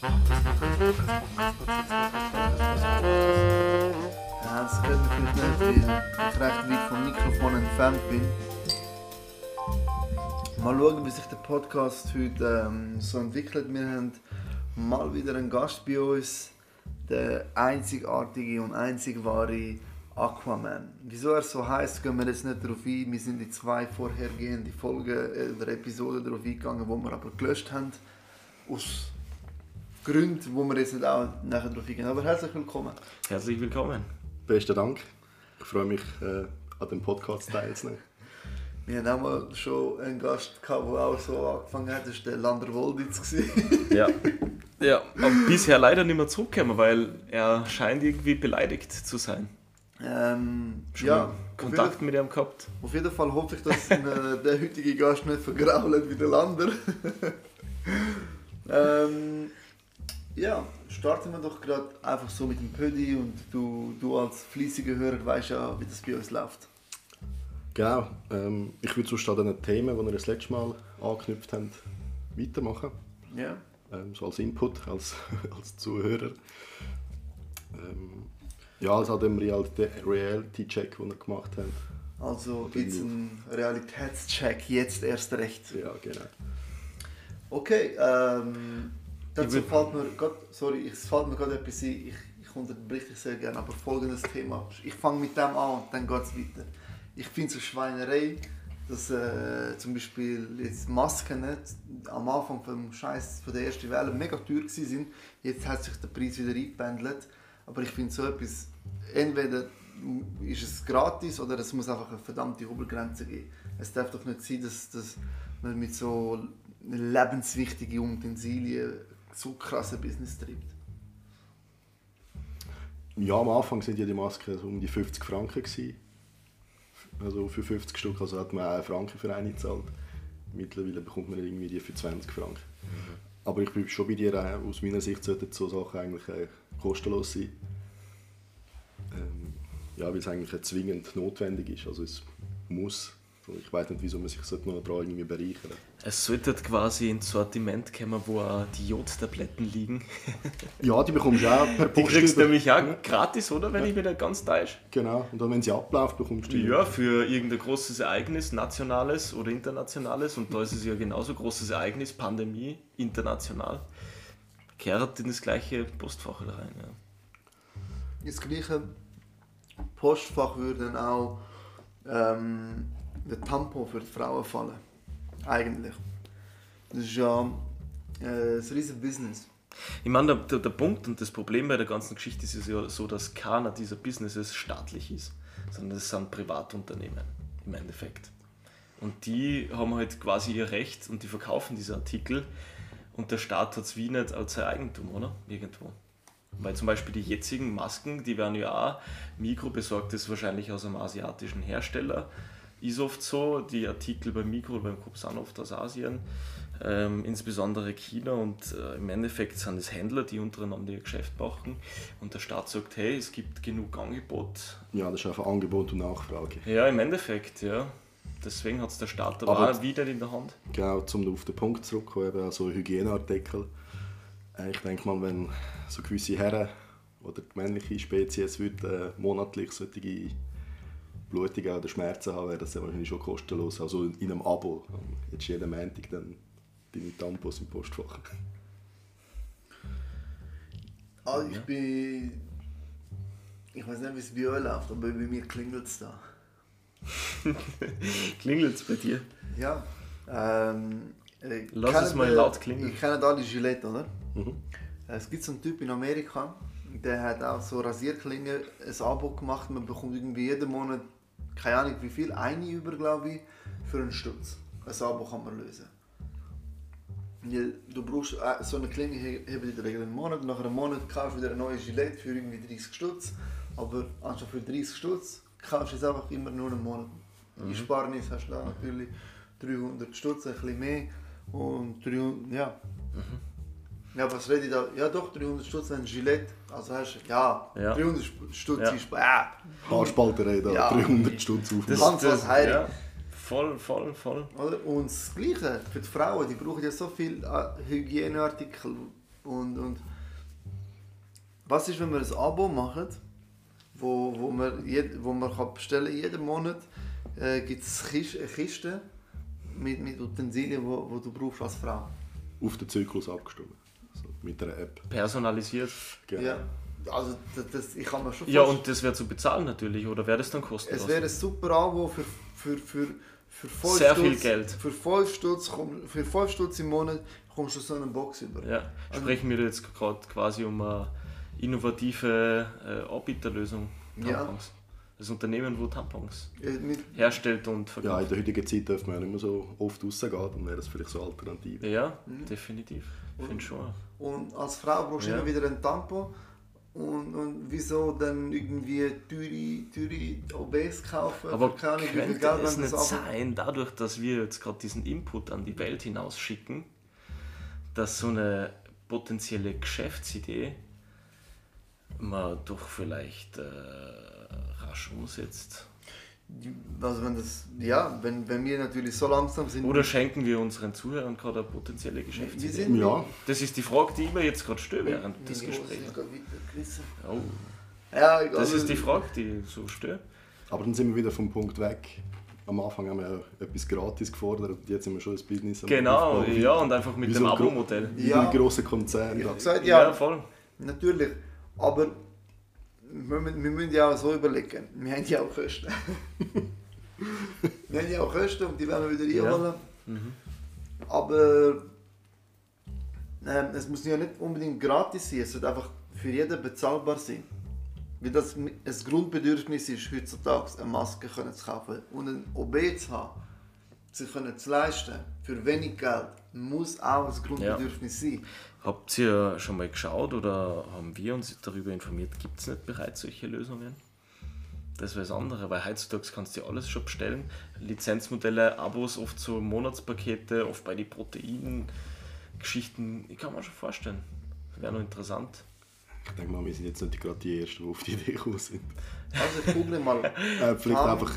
Ja, das man vielleicht nicht, weil ich recht weit vom Mikrofon entfernt bin. Mal schauen, wie sich der Podcast heute ähm, so entwickelt. Wir haben mal wieder einen Gast bei uns, der einzigartige und einzig wahre Aquaman. Wieso er so heißt, gehen wir jetzt nicht darauf ein. Wir sind in zwei vorhergehende Folgen äh, oder Episoden darauf eingegangen, wo wir aber gelöscht haben. Aus Gründen, wo wir jetzt nicht auch nachher darauf eingehen. Aber herzlich willkommen. Herzlich willkommen. Besten Dank. Ich freue mich, äh, an dem Podcast teilzunehmen. Wir haben auch mal schon einen Gast gehabt, der auch so angefangen hat. Das war der Lander Wolditz. Ja. ja, aber bisher leider nicht mehr zurückgekommen, weil er scheint irgendwie beleidigt zu sein. ähm, Schon ja, Kontakt jeden, mit ihm gehabt. auf jeden Fall hoffe ich, dass ihn, äh, der heutige Gast nicht vergrault wie der Lander. ähm, ja, starten wir doch gerade einfach so mit dem Pödi und du, du als fleißiger Hörer weißt ja, wie das bei uns läuft. Genau. Ähm, ich würde sonst an den Themen, die wir das letzte Mal angeknüpft haben, weitermachen. Ja. Ähm, so als Input, als, als Zuhörer. Ähm, ja, also an dem Reality- Reality-Check, den wir gemacht haben. Also gibt es einen Realitätscheck, jetzt erst recht. Ja, genau. Okay, ähm, dazu fällt mir grad, sorry, ich- es fällt mir gerade etwas ein, ich, ich unterbreche dich sehr gerne, aber folgendes Thema. Ich fange mit dem an und dann geht es weiter. Ich finde es eine Schweinerei, dass äh, zum Beispiel jetzt Masken nicht am Anfang vom Scheiß von der ersten Welle mega teuer waren. Jetzt hat sich der Preis wieder eingependelt. Aber ich finde so etwas, entweder ist es gratis oder es muss einfach eine verdammte Obergrenze geben. Es darf doch nicht sein, dass, dass man mit so lebenswichtigen Utensilien so krasse Business treibt. Ja, am Anfang sind ja die Masken so um die 50 Franken. Gewesen. Also für 50 Stück also hat man auch einen Franken für eine gezahlt. Mittlerweile bekommt man irgendwie die für 20 Franken. Aber ich bin schon bei dir, äh, aus meiner Sicht sollten so Sachen eigentlich äh, kostenlos sein. Ähm, ja, weil es eigentlich äh, zwingend notwendig ist. Also es muss. Ich weiß nicht, wieso man sich sollte noch daran irgendwie bereichern Es sollte quasi ins Sortiment kommen, wo auch die Jodtabletten liegen. Ja, die bekommst du auch per Die Post. kriegst du nämlich auch gratis, oder? Wenn ich mich nicht ganz täusche. Genau, und dann, wenn sie abläuft, bekommst du die. Ja, für irgendein großes Ereignis, nationales oder internationales. Und da ist es ja genauso großes Ereignis, Pandemie, international. Kehrt in das gleiche Postfach rein. Ja. Das gleiche Postfach würde dann auch ähm, der Tampon für die Frauen fallen. Eigentlich. Das ist ja äh, ein riesen Business. Ich meine, der, der, Punkt und das Problem bei der ganzen Geschichte ist es ja so, dass keiner dieser Businesses staatlich ist, sondern das sind Privatunternehmen im Endeffekt. Und die haben halt quasi ihr Recht und die verkaufen diese Artikel und der Staat hat es wie nicht als sein Eigentum, oder? Irgendwo. Weil zum Beispiel die jetzigen Masken, die werden ja auch Mikro besorgt, ist wahrscheinlich aus einem asiatischen Hersteller. Ist oft so, die Artikel beim Mikro, beim Coop sind oft aus Asien, ähm, insbesondere China und äh, im Endeffekt sind es Händler, die untereinander ihr Geschäft machen und der Staat sagt, hey, es gibt genug Angebot. Ja, das ist einfach Angebot und Nachfrage. Ja, im Endeffekt, ja. Deswegen hat es der Staat aber, Aber- auch wieder in der Hand. Genau, um auf den Punkt zurückzukommen, eben, also Hygieneartikel. Äh, Ich denke mal, wenn so gewisse Herren oder die männliche Spezies würde, äh, monatlich solche Blutungen oder Schmerzen haben, wäre das ja wahrscheinlich schon kostenlos. Also in einem Abo. Jetzt jeden Montag dann deine Tampons im Postfach. Also ich bin. Ich weiß nicht, wie es bei euch läuft, aber bei mir klingelt es da. Klingelt es bei dir? Ja. Ähm, äh, Lass es mal laut klingeln. Ihr kennt alle Gillette, oder? Mhm. Es gibt so einen Typ in Amerika, der hat auch so Rasierklingen ein Abo gemacht. Man bekommt irgendwie jeden Monat, keine Ahnung wie viel, eine über, glaube ich, für einen Stutz. Ein Abo kann man lösen. Du brauchst äh, so eine Klinge, hebt in der Regel einen Monat. Nach einem Monat kaufst du wieder ein neues Gillette für irgendwie 30 Stutz. Aber anstatt für 30 Stutz kaufst du es einfach immer nur einen Monat. Mhm. Ersparnis hast du da natürlich 300 Stutz, ein bisschen mehr. Und 300, ja. Mhm. Ja, was rede ich da? Ja, doch, 300 Stutz, wenn Gillette. Also hast du, ja, Ja. 300 Stutz Ja. ist. Äh, Haarspalterei da, Ja. 300 Stunden auf. Das- Hans was heilig. ja, voll, voll, voll. Oder? Und das Gleiche für die Frauen, die brauchen ja so viele äh, Hygieneartikel, Und, und was ist, wenn wir ein Abo machen, wo, wo man, jed, wo man kann bestellen jeden Monat äh, gibt es Kiste, eine Kiste mit, mit Utensilien, wo, wo du brauchst als Frau. Auf den Zyklus abgestimmt. Also mit einer App. Personalisiert. Genau. Ja. Also das, das, ich kann mir schon Ja, und das wäre zu bezahlen natürlich, oder wäre das dann kostenlos? Es wäre ein super Abo für, für, für, für fünf Sehr viel Geld. Für 5 Stutz, komm- für fünf Stutz im Monat kommst du so eine Box über. Ja, sprechen wir jetzt gerade quasi um eine innovative äh, Anbieterlösung. Ja. Tampons. Das Unternehmen, wo Tampons Äh, Mit, herstellt und Ja, verkauft. in der heutigen Zeit dürfen wir ja nicht mehr so oft rausgehen, dann wäre das vielleicht so eine Alternative. Ja, Mhm. definitiv. Finde schon. und als Frau brauchst du Ja. immer wieder ein Tampon. Und, und wieso dann irgendwie teure, teure OBs kaufen? Aber viel könnte Geld, es nicht sein, dadurch, dass wir jetzt gerade diesen Input an die Welt hinausschicken, dass so eine potenzielle Geschäftsidee man doch vielleicht äh, rasch umsetzt? Also wenn das, ja, wenn, wenn wir natürlich so langsam sind. Oder schenken wir unseren Zuhörern gerade eine potenzielle wir Geschäftsidee? sind Ja, Das ist die Frage, die ich mir jetzt gerade stelle während des Gesprächs. Oh, Ja, egal. das ist die Frage, die ich so stört. aber dann sind wir wieder vom Punkt weg. Am Anfang haben wir ja etwas gratis gefordert und jetzt sind wir schon ein Business Genau, ja, und einfach mit Wie dem so Abo-Modell. Wie Ja. ein grosser Konzern. Habe gesagt, Ja, ja, voll. natürlich. Aber wir, müssen- wir müssen ja auch so überlegen. Wir haben ja auch Kosten. wir haben ja auch Kosten und die werden wir wieder Ja. einholen. Mhm. Aber ähm, es muss ja nicht unbedingt gratis sein, es sollte einfach für jeden bezahlbar sein. Weil das ein Grundbedürfnis ist, heutzutage eine Maske können zu kaufen und ein OB zu haben, sich können zu leisten, für wenig Geld, muss auch ein Grundbedürfnis sein. Habt ihr schon mal geschaut oder haben wir uns darüber informiert, gibt es nicht bereits solche Lösungen? Das wäre das andere, weil heutzutage kannst du alles schon bestellen. Lizenzmodelle, Abos, oft so Monatspakete, oft bei den Protein-Geschichten. Ich kann mir schon vorstellen. Wäre noch interessant. Ich denke mal, wir sind jetzt nicht gerade die Ersten, die auf die Idee gekommen sind. Also ich google mal. Äh, vielleicht einfach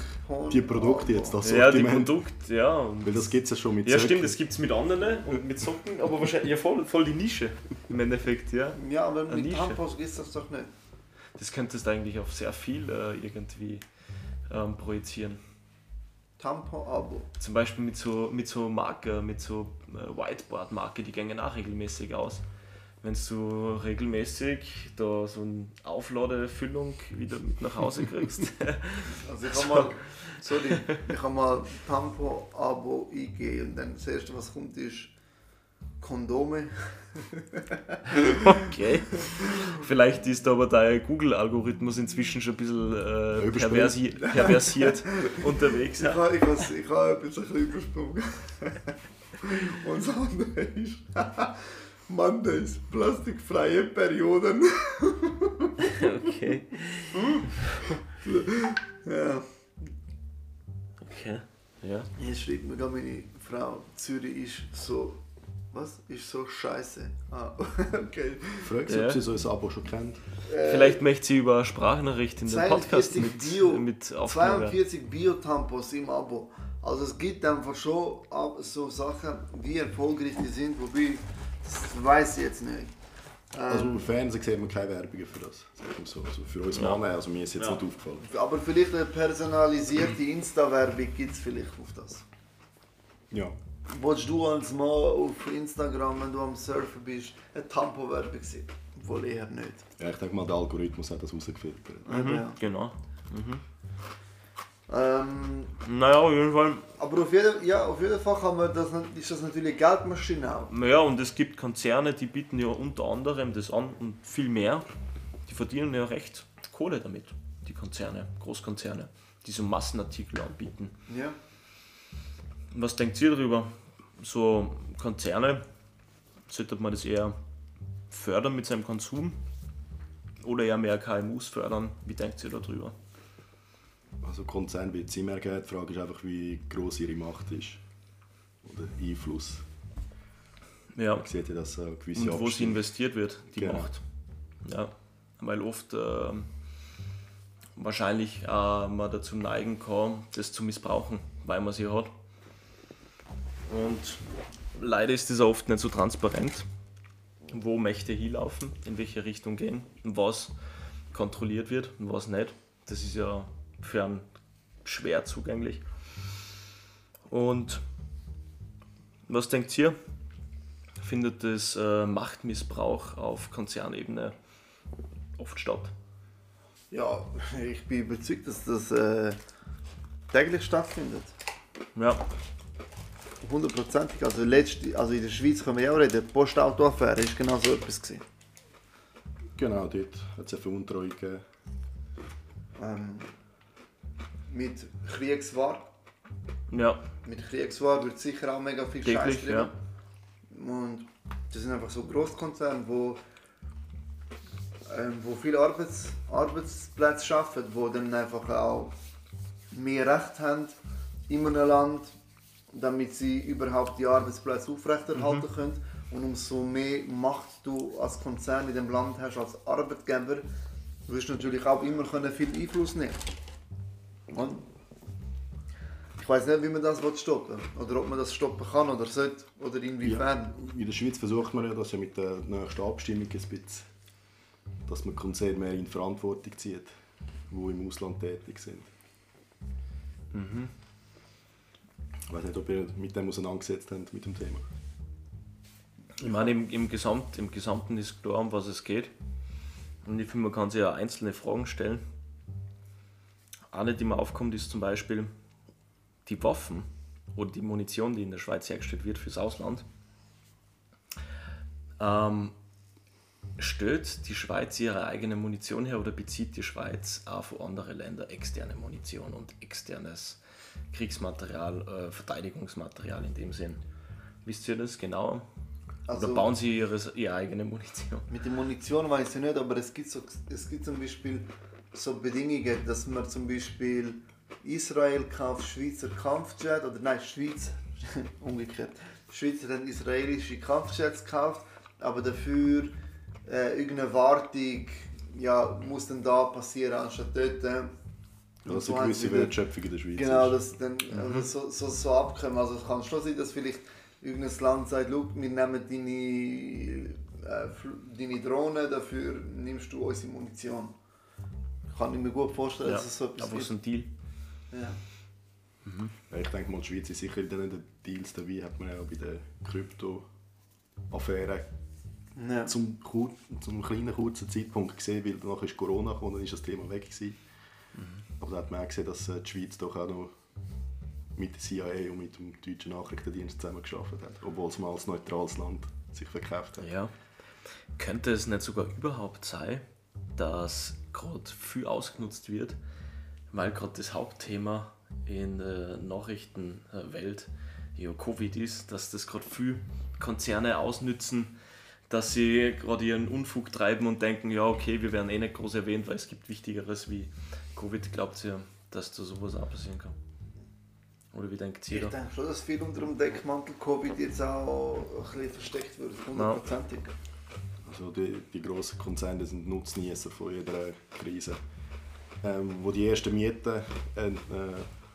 die Produkte jetzt, das Ja, die Sortiment. Produkte, ja. Und Weil das gibt es ja schon mit ja, stimmt, das gibt es mit anderen und mit Socken, aber wahrscheinlich ja, voll, voll die Nische im Endeffekt, ja. Ja, aber Eine mit Nische. Tampons ist das doch nicht. Das könntest du eigentlich auf sehr viel äh, irgendwie ähm, projizieren. Tampon-Abo. Zum Beispiel mit so, mit so Marker, mit so äh, Whiteboard-Marker, die gehen auch regelmäßig aus. Wenn du regelmäßig da so eine Aufladefüllung wieder mit nach Hause kriegst. Also ich habe mal, sorry, ich habe mal Tampon-Abo eingegeben und dann das erste, was kommt, ist Kondome. okay. Vielleicht ist aber dein Google-Algorithmus inzwischen schon ein bisschen äh, perversi perversiert unterwegs. Ich habe ich has, ich ha ein bisschen übersprungen. Und das andere ist Mondays, plastikfreie Perioden. Okay. Ja. okay. Ja. Jetzt schreibt mir gerade meine Frau, Zürich ist so, was? Ist so scheiße. Ah, okay. Frag sie, Ja. ob sie so ein Abo schon kennt. Vielleicht möchte sie über Sprachnachricht in den Podcast 42 mit, Bio, mit aufnehmen. 42 Bio-Tampons im Abo. Also es gibt einfach schon so Sachen, wie erfolgreich die sind, wobei, das weiß ich jetzt nicht. Ähm, Also im Fernsehen sieht man keine Werbungen für das. So. Also für uns Ja. Männer, also mir ist jetzt Ja. nicht aufgefallen. aber vielleicht eine personalisierte Insta-Werbung gibt es vielleicht auf das. Ja. Wolltest du als Mann auf Instagram, wenn du am Surfen bist, eine Tampo-Werbung sehen? Wohl eher nicht. ja, ich denke mal, der Algorithmus hat das rausgefiltert. Mhm, ja. genau. Ähm, Naja, auf jeden Fall. aber auf jeden, ja, auf jeden Fall kann man das, ist das natürlich Geldmaschine auch. Naja, und es gibt Konzerne, die bieten ja unter anderem das an und viel mehr. Die verdienen ja recht Kohle damit, die Konzerne, Großkonzerne, die so Massenartikel anbieten. Ja. Was denkt ihr darüber? So Konzerne, sollte man das eher fördern mit seinem Konsum oder eher mehr KMUs fördern? Wie denkt ihr darüber? Also Konzern wird es immer geben. Die Frage ist einfach, wie groß ihre Macht ist. Oder Einfluss. Ja, Man sieht ja, dass äh, gewisse und wo sie investiert wird, die Genau. Macht. Ja, weil oft ähm, wahrscheinlich äh, man dazu neigen kann, das zu missbrauchen, weil man sie hat. Und leider ist das oft nicht so transparent. wo Mächte hinlaufen, in welche Richtung gehen, was kontrolliert wird und was nicht. Das ist ja für einen schwer zugänglich. Und was denkt ihr? Findet das äh, Machtmissbrauch auf Konzernebene oft statt? Ja, ich bin überzeugt, dass das äh, täglich stattfindet. Ja, Hundertprozentig. Also, letzte, also in der Schweiz können wir ja auch reden. Die Postautoaffäre ist genau so etwas. Gewesen. Genau, dort hat es eine Veruntreuung gegeben. Ähm, mit Kriegsware. ja, Mit Kriegsware wird sicher auch mega viel Scheiß ja. Und das sind einfach so Großkonzerne, wo, ähm, wo viele Arbeits, Arbeitsplätze schaffen, wo dann einfach auch mehr Recht haben in einem Land, damit sie überhaupt die Arbeitsplätze aufrechterhalten Mhm. können. Und umso mehr Macht du als Konzern in dem Land hast, als Arbeitgeber, wirst du natürlich auch immer können viel Einfluss nehmen und Ich weiß nicht, wie man das stoppen will. Oder ob man das stoppen kann oder sollte. Oder inwiefern. In der Schweiz versucht man ja das ja mit der nächsten Abstimmung ein bisschen, dass man Konzerne mehr in Verantwortung zieht, die im Ausland tätig sind. Ich weiß nicht, ob ihr mit dem auseinandergesetzt habt, mit dem Thema. Ich meine, im, im, Gesamt, im Gesamten ist klar, um was es geht. Und ich finde, man kann sich ja einzelne Fragen stellen. Eine, die mir aufkommt, ist zum Beispiel die Waffen oder die Munition, die in der Schweiz hergestellt wird fürs Ausland. Ähm, stellt die Schweiz ihre eigene Munition her oder bezieht die Schweiz auch von anderen Ländern externe Munition und externes Kriegsmaterial, äh, Verteidigungsmaterial in dem Sinn? Wisst ihr das genau? Also- oder bauen sie ihre, ihre eigene Munition? Mit der Munition weiß ich nicht, aber es gibt, so, es gibt zum Beispiel so Bedingungen, dass man zum Beispiel Israel kauft Schweizer Kampfjet oder nein, Schweiz, umgekehrt. Die Schweiz hat dann israelische Kampfjets gekauft, aber dafür äh, irgendeine Wartung ja, muss dann da passieren anstatt dort. äh, Ja, dass so eine haben gewisse Wertschöpfung in der Schweiz Genau, ist. das dann also so, so, so abkommen. Also es kann schon sein, dass vielleicht irgendein Land sagt, «Schau, wir nehmen deine, äh, deine Drohne, dafür nimmst du unsere Munition. Kann ich mir gut vorstellen, Ja, dass es so etwas aber es ist gibt. ein Deal. Ja. Ja, ich denke mal, die Schweiz ist sicher in den Deals dabei, hat man ja auch bei der Krypto-Affäre Ja. zum, zum kleinen kurzen Zeitpunkt gesehen, weil danach ist Corona gekommen, dann ist das Thema weg gewesen. Aber da hat man auch gesehen, dass äh, die Schweiz doch auch noch mit der CIA und mit dem deutschen Nachrichtendienst zusammen geschafft hat, obwohl es mal als neutrales Land sich verkauft hat. Ja. Könnte es nicht sogar überhaupt sein, dass gerade viel ausgenutzt wird, weil gerade das Hauptthema in der Nachrichtenwelt ja Covid ist, dass das gerade viel Konzerne ausnützen, dass sie gerade ihren Unfug treiben und denken, ja okay, wir werden eh nicht groß erwähnt, weil es gibt Wichtigeres wie Covid. Glaubt ihr, dass da sowas auch passieren kann? Oder wie denkt ihr Ich denke schon, dass viel unter dem Deckmantel Covid jetzt auch ein bisschen versteckt wird, hundertprozentig. Also die, die grossen Konzerne sind Nutznießer von jeder Krise. Ähm, wo die ersten Mieten äh, äh,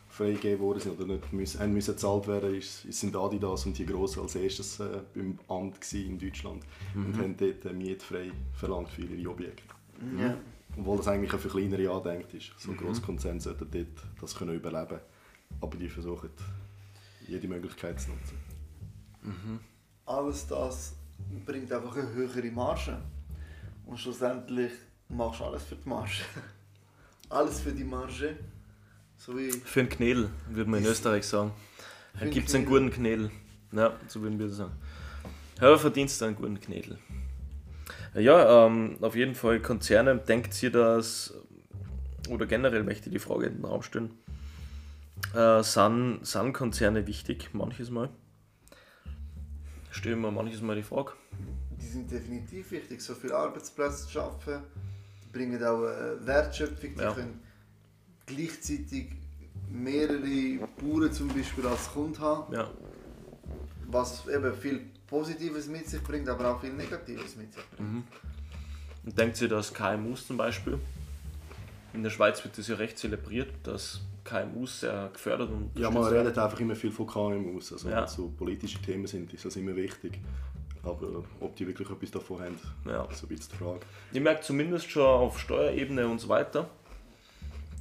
freigegeben worden sind oder nicht müssen, haben müssen gezahlt werden, ist, sind Adidas und die Grossen als erstes äh, beim Amt in Deutschland und haben dort äh, mietfrei verlangt für ihre Objekte. Ja. Obwohl das eigentlich auch für kleinere angedenkt ist. So grosse Konzerne sollten dort das können überleben Aber die versuchen, jede Möglichkeit zu nutzen. Alles das bringt einfach eine höhere Marge. Und schlussendlich machst du alles für die Marge. alles für die Marge. So wie Für einen Knädel, würde man in Österreich sagen. Für Da einen gibt es einen guten Knädel. Ja, so würden wir das sagen. Ja, verdienst du einen guten Knädel. Ja, ähm, auf jeden Fall Konzerne, denkt ihr das, oder generell möchte ich die Frage in den Raum stellen, äh, sind, sind Konzerne wichtig manches Mal? Stellen wir manches Mal die Frage. die sind definitiv wichtig, so viele Arbeitsplätze zu schaffen. Die bringen auch äh, Wertschöpfung, die Ja. können gleichzeitig mehrere Bauern zum Beispiel als Kunden haben, Ja, was eben viel Positives mit sich bringt, aber auch viel Negatives mit sich bringt. und denkt ihr, dass KMUs zum Beispiel, in der Schweiz wird das ja recht zelebriert, dass KMUs sehr gefördert und Ja, man unterstützt werden. redet einfach immer viel von KMUs. Also Ja. wenn so politische Themen sind, ist das immer wichtig. Aber ob die wirklich etwas davon haben, Ja. ist so ein bisschen die Frage. Ich merke zumindest schon auf Steuerebene und so weiter,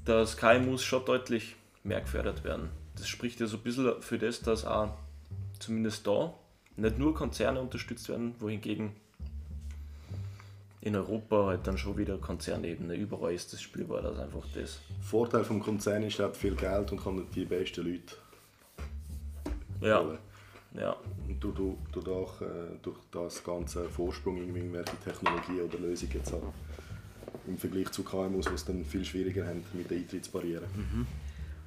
dass KMUs schon deutlich mehr gefördert werden. Das spricht ja so ein bisschen für das, dass auch zumindest da nicht nur Konzerne unterstützt werden, wohingegen in Europa halt dann schon wieder Konzernebene. Überall ist das spürbar, dass einfach das. Vorteil vom Konzern ist, er hat viel Geld und kann die besten Leute Ja, holen. ja, Und du, du, du durch, äh, durch das ganze Vorsprung in irgendwelche Technologien oder Lösungen jetzt haben. Im Vergleich zu KMUs, die es dann viel schwieriger haben mit den Eintrittsbarrieren.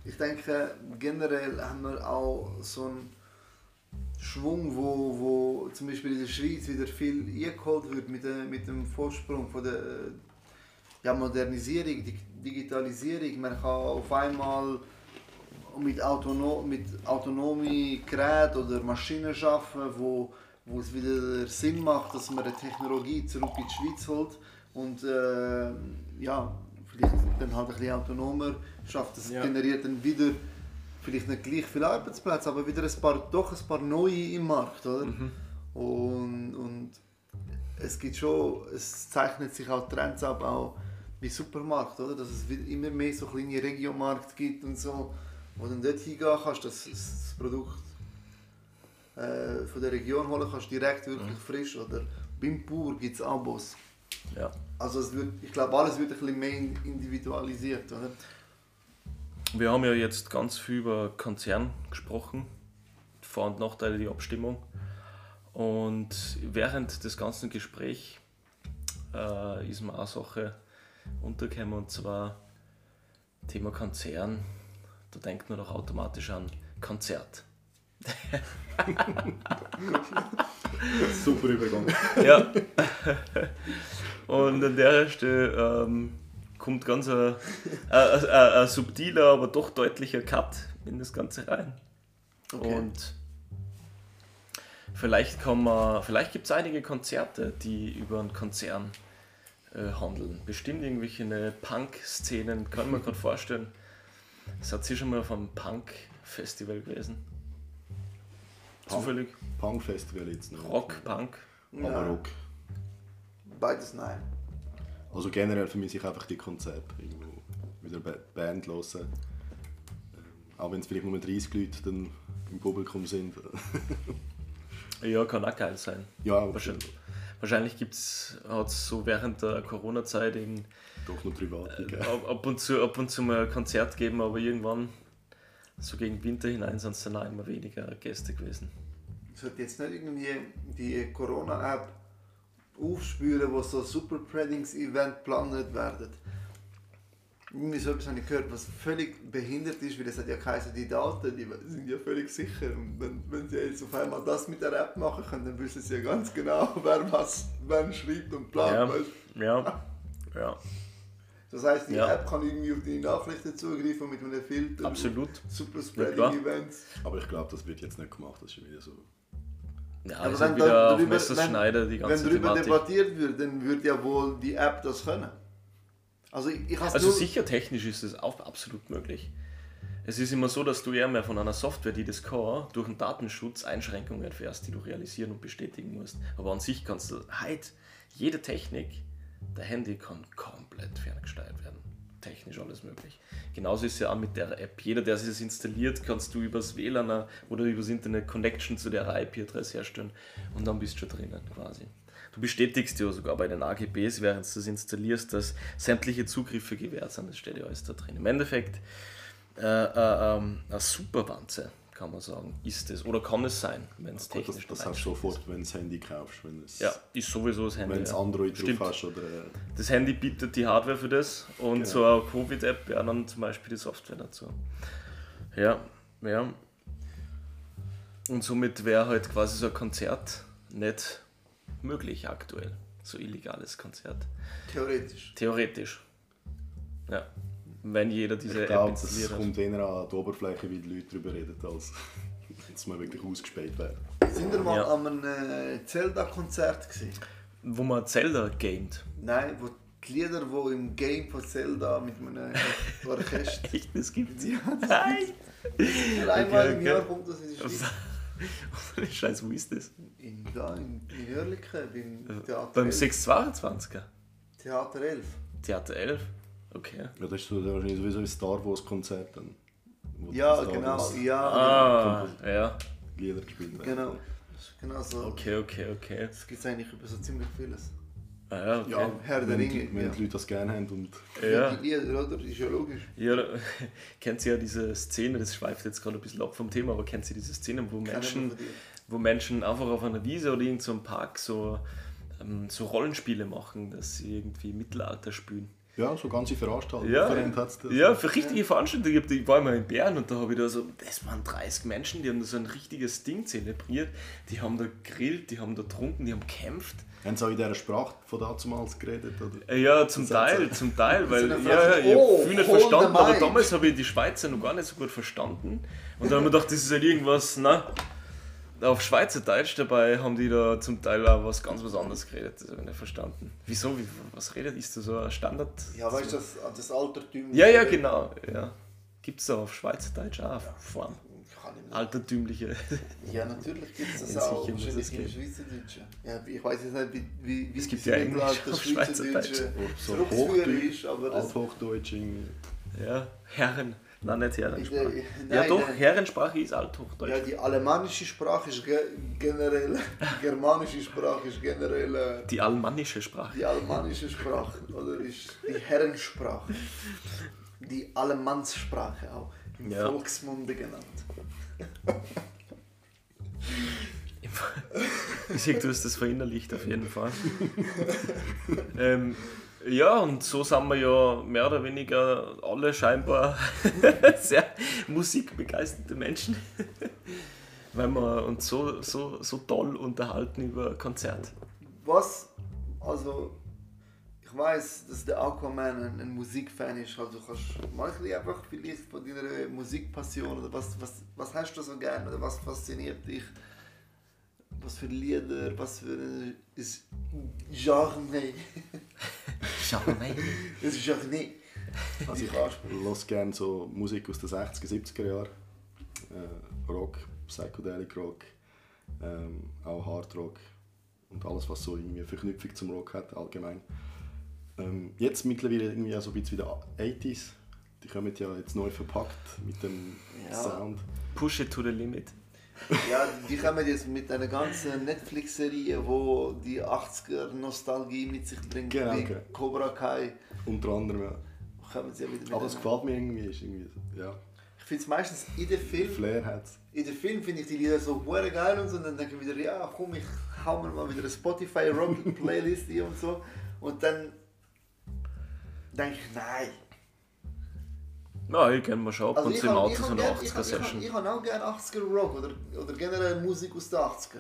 Ich denke, generell haben wir auch so einen Schwung, wo, wo zum Beispiel in der Schweiz wieder viel eingeholt wird mit, der, mit dem Vorsprung von der äh, ja, Modernisierung, Dig- Digitalisierung. Man kann auf einmal mit, autono mit autonomen Geräten oder Maschinen arbeiten, wo, wo es wieder Sinn macht, dass man die Technologie zurück in die Schweiz holt und äh, ja, vielleicht dann halt ein bisschen autonomer schafft. Das Ja. generiert dann wieder vielleicht nicht gleich viele Arbeitsplätze, aber wieder ein paar, doch ein paar neue im Markt, oder? Und, und es gibt schon, es zeichnet sich auch Trends ab, auch wie Supermarkt, oder? Dass es immer mehr so kleine Regionmärkte gibt und so, wo du dann dort hingehen kannst, dass das Produkt äh, von der Region holen kannst, direkt wirklich frisch, oder? Beim Pur gibt es Abos. ja. Also es wird, ich glaube, alles wird ein bisschen mehr individualisiert, oder? Wir haben ja jetzt ganz viel über Konzern gesprochen, Vor- und Nachteile die Abstimmung. Und während des ganzen Gesprächs äh, ist mir eine Sache untergekommen und zwar Thema Konzern. Da denkt man doch automatisch an Konzert. Super Übergang. Ja. Und an der Stelle ähm, kommt ganz ein, ein, ein, ein subtiler, aber doch deutlicher Cut in das Ganze rein. Okay. Und vielleicht kann man, vielleicht gibt es einige Konzerte, die über einen Konzern äh, handeln. Bestimmt irgendwelche eine Punk-Szenen, kann man gerade vorstellen. Seid ihr schon mal auf einem Punk-Festival gewesen? Punk? Zufällig? Punk-Festival jetzt noch. Rock, Punk? Aber Ja. Rock. Beides nein. Also generell vermisse ich einfach die Konzerte. Irgendwo wieder Ba- Band hören. Ähm, Auch wenn es vielleicht nur 30 Leute dann im Publikum sind. Ja, kann auch geil sein. ja, Wahrscheinlich, wahrscheinlich gibt's, hat es so während der Corona-Zeit eben doch noch privat. äh, ab, ab, und zu, ab und zu mal ein Konzert geben, aber irgendwann, so gegen Winter hinein, sind es dann auch immer weniger Gäste gewesen. sollte jetzt nicht irgendwie die Corona-App aufspüren, wo so Super-Preddings-Event geplant werden. Irgendwie so etwas habe ich gehört, was völlig behindert ist, weil es hat ja geheißen, die Daten die sind ja völlig sicher. Und wenn, wenn sie jetzt auf einmal das mit der App machen können, dann wissen sie ja ganz genau, wer was wann schreibt und plant. Ja, ja, ja, Das heißt, die Ja. App kann irgendwie auf deine Nachrichten zugreifen mit einem Filter. absolut. Super. Spreading-Events. Aber ich glaube, das wird jetzt nicht gemacht. Das ist schon wieder so. Ja, Aber also wenn wieder darüber- Messerschneider die Wenn ganze darüber Thematik. debattiert wird, dann würde ja wohl die App das können. Also ich, ich Also sicher technisch ist es auch absolut möglich. Es ist immer so, dass du eher mehr von einer Software, die das kann, durch einen Datenschutz Einschränkungen erfährst, die du realisieren und bestätigen musst. Aber an sich kannst du halt jede Technik, der Handy kann komplett ferngesteuert werden. Technisch alles möglich. Genauso ist es ja auch mit der App. Jeder, der sich das installiert, kannst du übers WLAN oder übers Internet Connection zu der IP-Adresse herstellen und dann bist du schon drinnen quasi. Du bestätigst ja sogar bei den AGBs, während du das installierst, dass sämtliche Zugriffe gewährt sind. Das steht ja alles da drin. Im Endeffekt äh, äh, ähm, eine Superwanze, kann man sagen, ist es. Oder kann es sein, wenn es das technisch das dabei hast ist. du sofort, wenn du das Handy kaufst. Wenn es, Ja, ist sowieso das Handy. wenn du ja. Android Stimmt. drauf hast. Oder, Das Handy bietet die Hardware für das und Genau. so eine Covid-App wäre dann zum Beispiel die Software dazu. Ja, ja. Und somit wäre halt quasi so ein Konzert nicht möglich aktuell. So illegales Konzert. theoretisch. Theoretisch. Ja. Wenn jeder diese ich App glaube, das installiert hat. kommt eher an die Oberfläche, wie die Leute darüber reden, als dass man wirklich ausgespäht werden. Sind wir mal Ja. an einem äh, Zelda-Konzert gewesen? Wo man Zelda gamet. Nein, wo die Lieder, die im Game von Zelda mit einem Orchester. Echt, das gibt's. ja, das Nein! gibt's. Einmal im. Jahr kommt das in die Schweiz. Scheiße, wo ist das? In, da, in, in Oerlikon, beim Theater Beim 11. 622er? Theater 11. Theater 11? Okay. Ja, das ist so wahrscheinlich sowieso ein Star Wars Konzert dann. Ja, Star genau. Wars Ja, Ah, ja. Lieder gespielt werden. genau. Genau so. Okay, okay, okay. Es gibt eigentlich über so ziemlich vieles. Ah, ja, okay. Ja, Herr der Ringe, die- wenn ja. die Leute das gerne haben und Ja. Die Lieder, oder? Ist ja logisch. Ja, kennt ihr ja diese Szene, das schweift jetzt gerade ein bisschen ab vom Thema, aber kennt ihr diese Szene, wo Menschen, wo Menschen einfach auf einer Wiese oder in so einem Park so, ähm, so Rollenspiele machen, dass sie irgendwie Mittelalter spielen? Ja, so ganze Veranstaltungen. Ja, das. ja, für richtige Veranstaltungen. Ich war mal in Bern und da habe ich da so, das waren 30 Menschen, die haben da so ein richtiges Ding zelebriert. Die haben da gegrillt, die haben da getrunken, die haben gekämpft. Haben sie auch in dieser Sprache von damals geredet? Oder? Äh, Ja, zum Das Teil, zum Teil, weil ja, ich oh, habe viel nicht the verstanden, aber damals habe ich die Schweizer noch gar nicht so gut verstanden. Und dann haben wir gedacht, das ist halt irgendwas, na, auf Schweizerdeutsch, dabei haben die da zum Teil auch was ganz was anderes geredet, das habe ich nicht verstanden. Wieso, wie, was redet, ist das so ein Standard? Ja, weißt du, das, das Altertümliche. Ja, ja, genau, ja. Gibt es da auf Schweizerdeutsch auch Form? Altertümliche. Ja, natürlich gibt es das Ja, auch. Wahrscheinlich es im. Schweizerdeutschen. Ja, ich weiß jetzt nicht, wie, wie, wie Es gibt das ja Englisch auf Schweizerdeutsche Schweizerdeutsch. So Hochdeutsch, ist, aber das... Althochdeutsch irgendwie. Ja, Herren. Nein, nicht Herrensprache. Nein, Ja, doch. Herrensprache ist Althochdeutsch. Ja, die alemannische Sprache ist ge generell, die germanische Sprache ist generell äh, Die almanische Sprache. die alemannische Sprache oder ist die Herrensprache. Die Alemannssprache auch, im Ja. Volksmunde genannt. Ich sehe, du hast das verinnerlicht auf jeden Fall. ähm, ja, und so sind wir ja mehr oder weniger alle scheinbar sehr musikbegeisterte Menschen, weil wir uns so, so, so toll unterhalten über Konzert. Was, also, ich weiß, dass der Aquaman ein, ein Musikfan ist, also kannst mal ein einfach vielleicht von deiner Musikpassion oder was, was, was hast du so gern oder was fasziniert dich? Was für Lieder, was für ein ist Genre, mal. das ist Genre. Also ich höre gerne so Musik aus den 60er, 70er Jahren. Äh, Rock, Psychedelic Rock, ähm, auch Hard Rock und alles, was so irgendwie eine Verknüpfung zum Rock hat allgemein. Ähm, jetzt mittlerweile irgendwie auch so ein bisschen wieder 80s. Die kommen ja jetzt neu verpackt mit dem Ja. Sound. Push it to the limit. Ja, die kommen jetzt mit einer ganzen Netflix-Serie, wo die 80er-Nostalgie mit sich bringt, Genau, wie genau. Cobra Kai. Unter anderem, ja. Kommen sie ja wieder mit Aber es gefällt mir irgendwie, ist irgendwie ja, Ich finde es meistens in den Film, Flair hat in den Film finde ich die Lieder so hure geil und so, und dann denke ich wieder, ja komm, ich hau mir mal wieder eine Spotify Rock Playlist hier und so. Und dann denke ich, nein. Ja, ich kenne mal schon ab Also und ich zu im habe Auto ich so eine gern- ich 80er hab- ich hab- Session. ich hab auch gerne 80er Rock oder, oder generell Musik aus den 80er.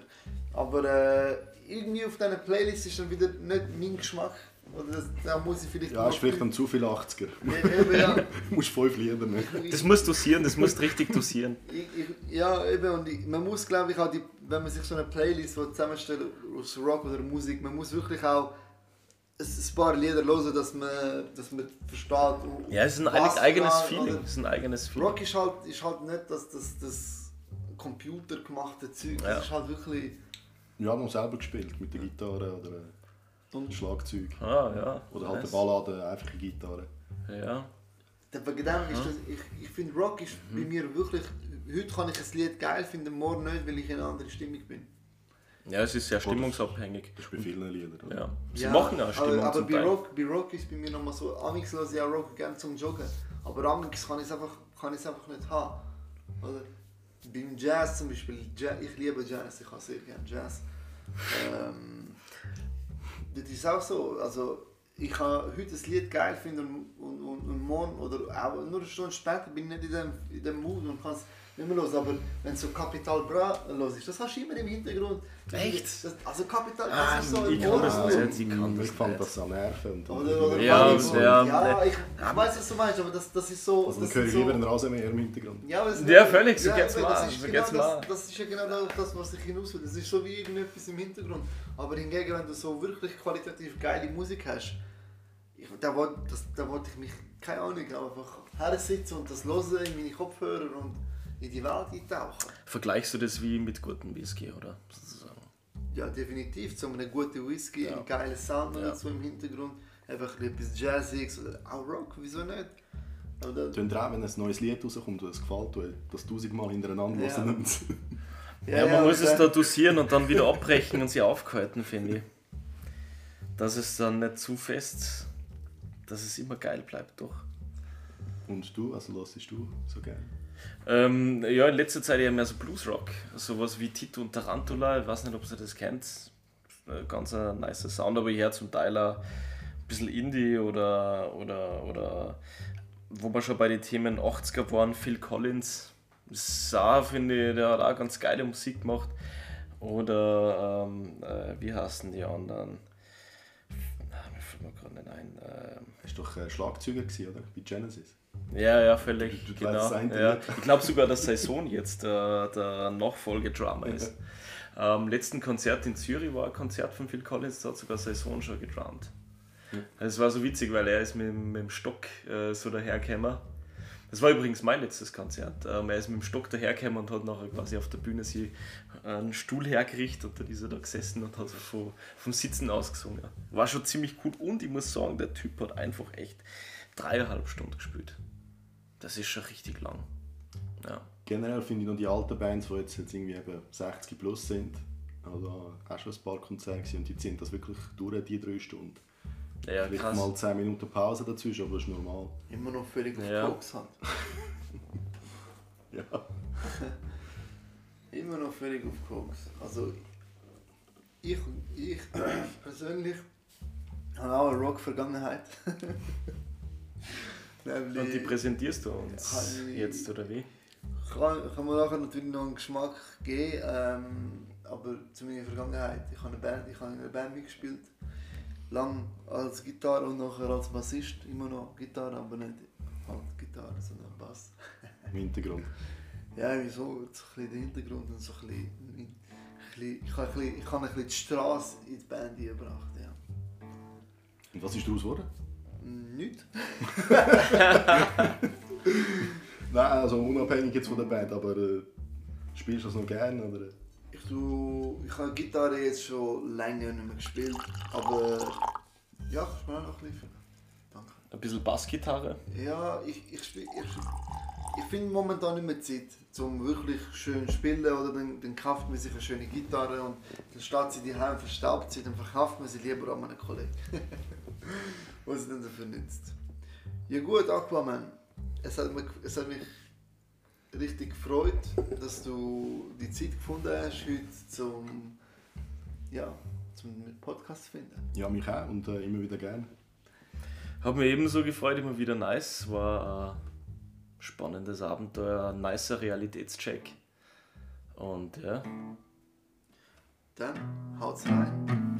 Aber äh, irgendwie auf diesen Playlists ist dann wieder nicht mein Geschmack. Oder das, da muss ich vielleicht Ja, ist vielleicht dann zu viel 80er. Ja, eben, ja. Du musst fünf Lieder nehmen. Das musst du dosieren, das musst du richtig dosieren. Ich, ich, ja, eben, und ich, man muss, glaube ich, auch, die, wenn man sich so eine Playlist zusammenstellt aus Rock oder Musik, man muss wirklich auch ein, ein paar Lieder hören, dass man, dass man versteht. Ja, es ist ein eigenes gerade, Feeling. Es ist ein eigenes Feeling. Rock ist halt, ist halt nicht das, das, das computergemachte Zeug, Ja. das ist halt wirklich... Ja, noch selber gespielt mit der Gitarre oder Und Schlagzeug. Ah, ja. Oder halt eine nice. Ballade, einfache Gitarre. Ja. wegen dem ist das, ich, ich finde Rock ist bei Mhm. mir wirklich... Heute kann ich ein Lied geil finden, morgen nicht, weil ich in einer anderen Stimmung bin. Ja, es ist sehr stimmungsabhängig. Das ist bei vielen Liedern. oder? Ja. Sie Ja, machen auch Stimmung aber, aber bei. Rock, bei Rock ist bei mir nochmal so, amix höre ich auch Rock gerne zum Joggen, aber amix kann ich es einfach, kann nicht haben. Oder? Beim Jazz zum Beispiel, Jazz, ich liebe Jazz, ich habe sehr gerne Jazz. Ähm, das ist auch so, also ich kann heute ein Lied geil finden und, und, und, und morgen oder auch nur eine Stunde später bin ich nicht in dem, in dem Mood und kann es nicht mehr los. Aber wenn so Capital Bra los ist, das hast du immer im Hintergrund. Echt? Das, also Capital, das ist so ich im kann das nicht. Ich kann das ich fand das an Nerven. Und Oder, oder Ja, ja, ja, ich, ich weiß, was du meinst, aber das, das ist so. also das dann höre ich ist so lieber einen Rasenmäher im Hintergrund. ja, Ja, völlig, so geht's eben, mir das ist so genau das, das ist ja genau das, was ich hinaus will. Das ist so wie irgendetwas im Hintergrund. Aber hingegen, wenn du so wirklich qualitativ geile Musik hast, ich, da wollte das, da wollte ich mich, keine Ahnung, einfach her sitzen und das hören in meine Kopfhörer und in die Welt eintauchen. Vergleichst du das wie mit gutem Whisky, oder? Sozusagen. Ja, definitiv. Zu einem guten Whisky, Ja. ein geiler Sound Ja. ja. so im Hintergrund. Einfach ein bisschen etwas Jazziges oder auch Rock, wieso nicht? Oder, Tönt auch, wenn ein neues Lied rauskommt, das gefällt, du das tausendmal hintereinander Ja. hören. Ja, man muss und es dann- da dosieren und dann wieder abbrechen und sie aufhalten, finde ich. Dass es dann nicht zu fest, dass es immer geil bleibt, doch. Und du, also lassest du so gerne? Ähm, ja, in letzter Zeit eher mehr so Bluesrock. Sowas wie Tito und Tarantula, ich weiß nicht, ob ihr das kennt. Äh, Ganz ein nicer Sound, aber ich höre zum Teil auch ein bisschen Indie oder, oder, oder wo wir schon bei den Themen 80er waren, Phil Collins. Saar, finde ich, der hat auch ganz geile Musik gemacht. Oder, ähm, äh, wie heißen die anderen? Na, mir fällt mir gerade nicht ein. Ähm, Hast doch äh, Schlagzeuger gewesen, oder? Bei Genesis. Ja, ja, völlig. Genau. Ja. Ich glaube sogar, dass sein Sohn jetzt äh, der Nachfolgedrama ist. Am letzten Konzert in Zürich war ein Konzert von Phil Collins, da hat sogar sein Sohn schon gedrummt. Es war so witzig, weil er ist mit, dem- mit dem Stock äh, so dahergekommen. Das war übrigens mein letztes Konzert. Ähm, er ist mit dem Stock dahergekommen und hat nachher quasi auf der Bühne sich einen Stuhl hergerichtet und dann ist er da gesessen und hat so vom, vom Sitzen aus gesungen. War schon ziemlich gut und ich muss sagen, der Typ hat einfach echt dreieinhalb Stunden gespielt. Das ist schon richtig lang. Ja. Generell finde ich noch die alten Bands, die jetzt, jetzt irgendwie eben 60 plus sind, also auch schon ein paar Konzerte und die ziehen das wirklich durch, die drei Stunden. Ja, Vielleicht krass. mal 10 Minuten Pause dazwischen, aber das ist normal. Immer noch völlig auf Ja. Koks halt. Ja. Immer noch völlig auf Koks. Also ich, ich persönlich habe auch eine Rock-Vergangenheit. Nämlich- Und die präsentierst du uns ich- jetzt, oder wie? kann, kann man nachher natürlich noch einen Geschmack geben, ähm, aber zu meiner Vergangenheit. Ich habe, eine Band, ich habe in einer Band mitgespielt, lang als Gitarre und nachher als Bassist, immer noch Gitarre, aber nicht halt Gitarre, sondern Bass. Im Hintergrund. Ja, wieso? So ein bisschen den Hintergrund und so ein bisschen, ein bisschen, ich, habe ein bisschen, ich habe ein bisschen die Straße in die Band eingebracht, ja. Und was ist daraus geworden? Nicht? Nein, also unabhängig jetzt von der Band, aber äh, spielst du das noch gerne? Oder? äh? Ich, tu, ich habe Gitarre jetzt schon länger nicht mehr gespielt, aber ja, ich spiele auch noch ein bisschen. Danke. Ein bisschen Bassgitarre. Ja, ich, ich, spiel- ich, ich finde momentan nicht mehr Zeit, um wirklich schön zu spielen. Oder dann, dann kauft man sich eine schöne Gitarre und dann steht sie daheim, verstaubt sie, dann verkauft man sie lieber an einen Kollegen. Was sie dann dafür nützt. Ja gut, Aquaman. Es hat, mich, es hat mich richtig gefreut, dass du die Zeit gefunden hast, heute zum, ja, zum Podcast zu finden. Ja, mich auch und äh, immer wieder gerne. Hat mich ebenso gefreut, immer wieder nice. War ein spannendes Abenteuer, ein nicer Realitätscheck. Und ja, Dann haut's rein.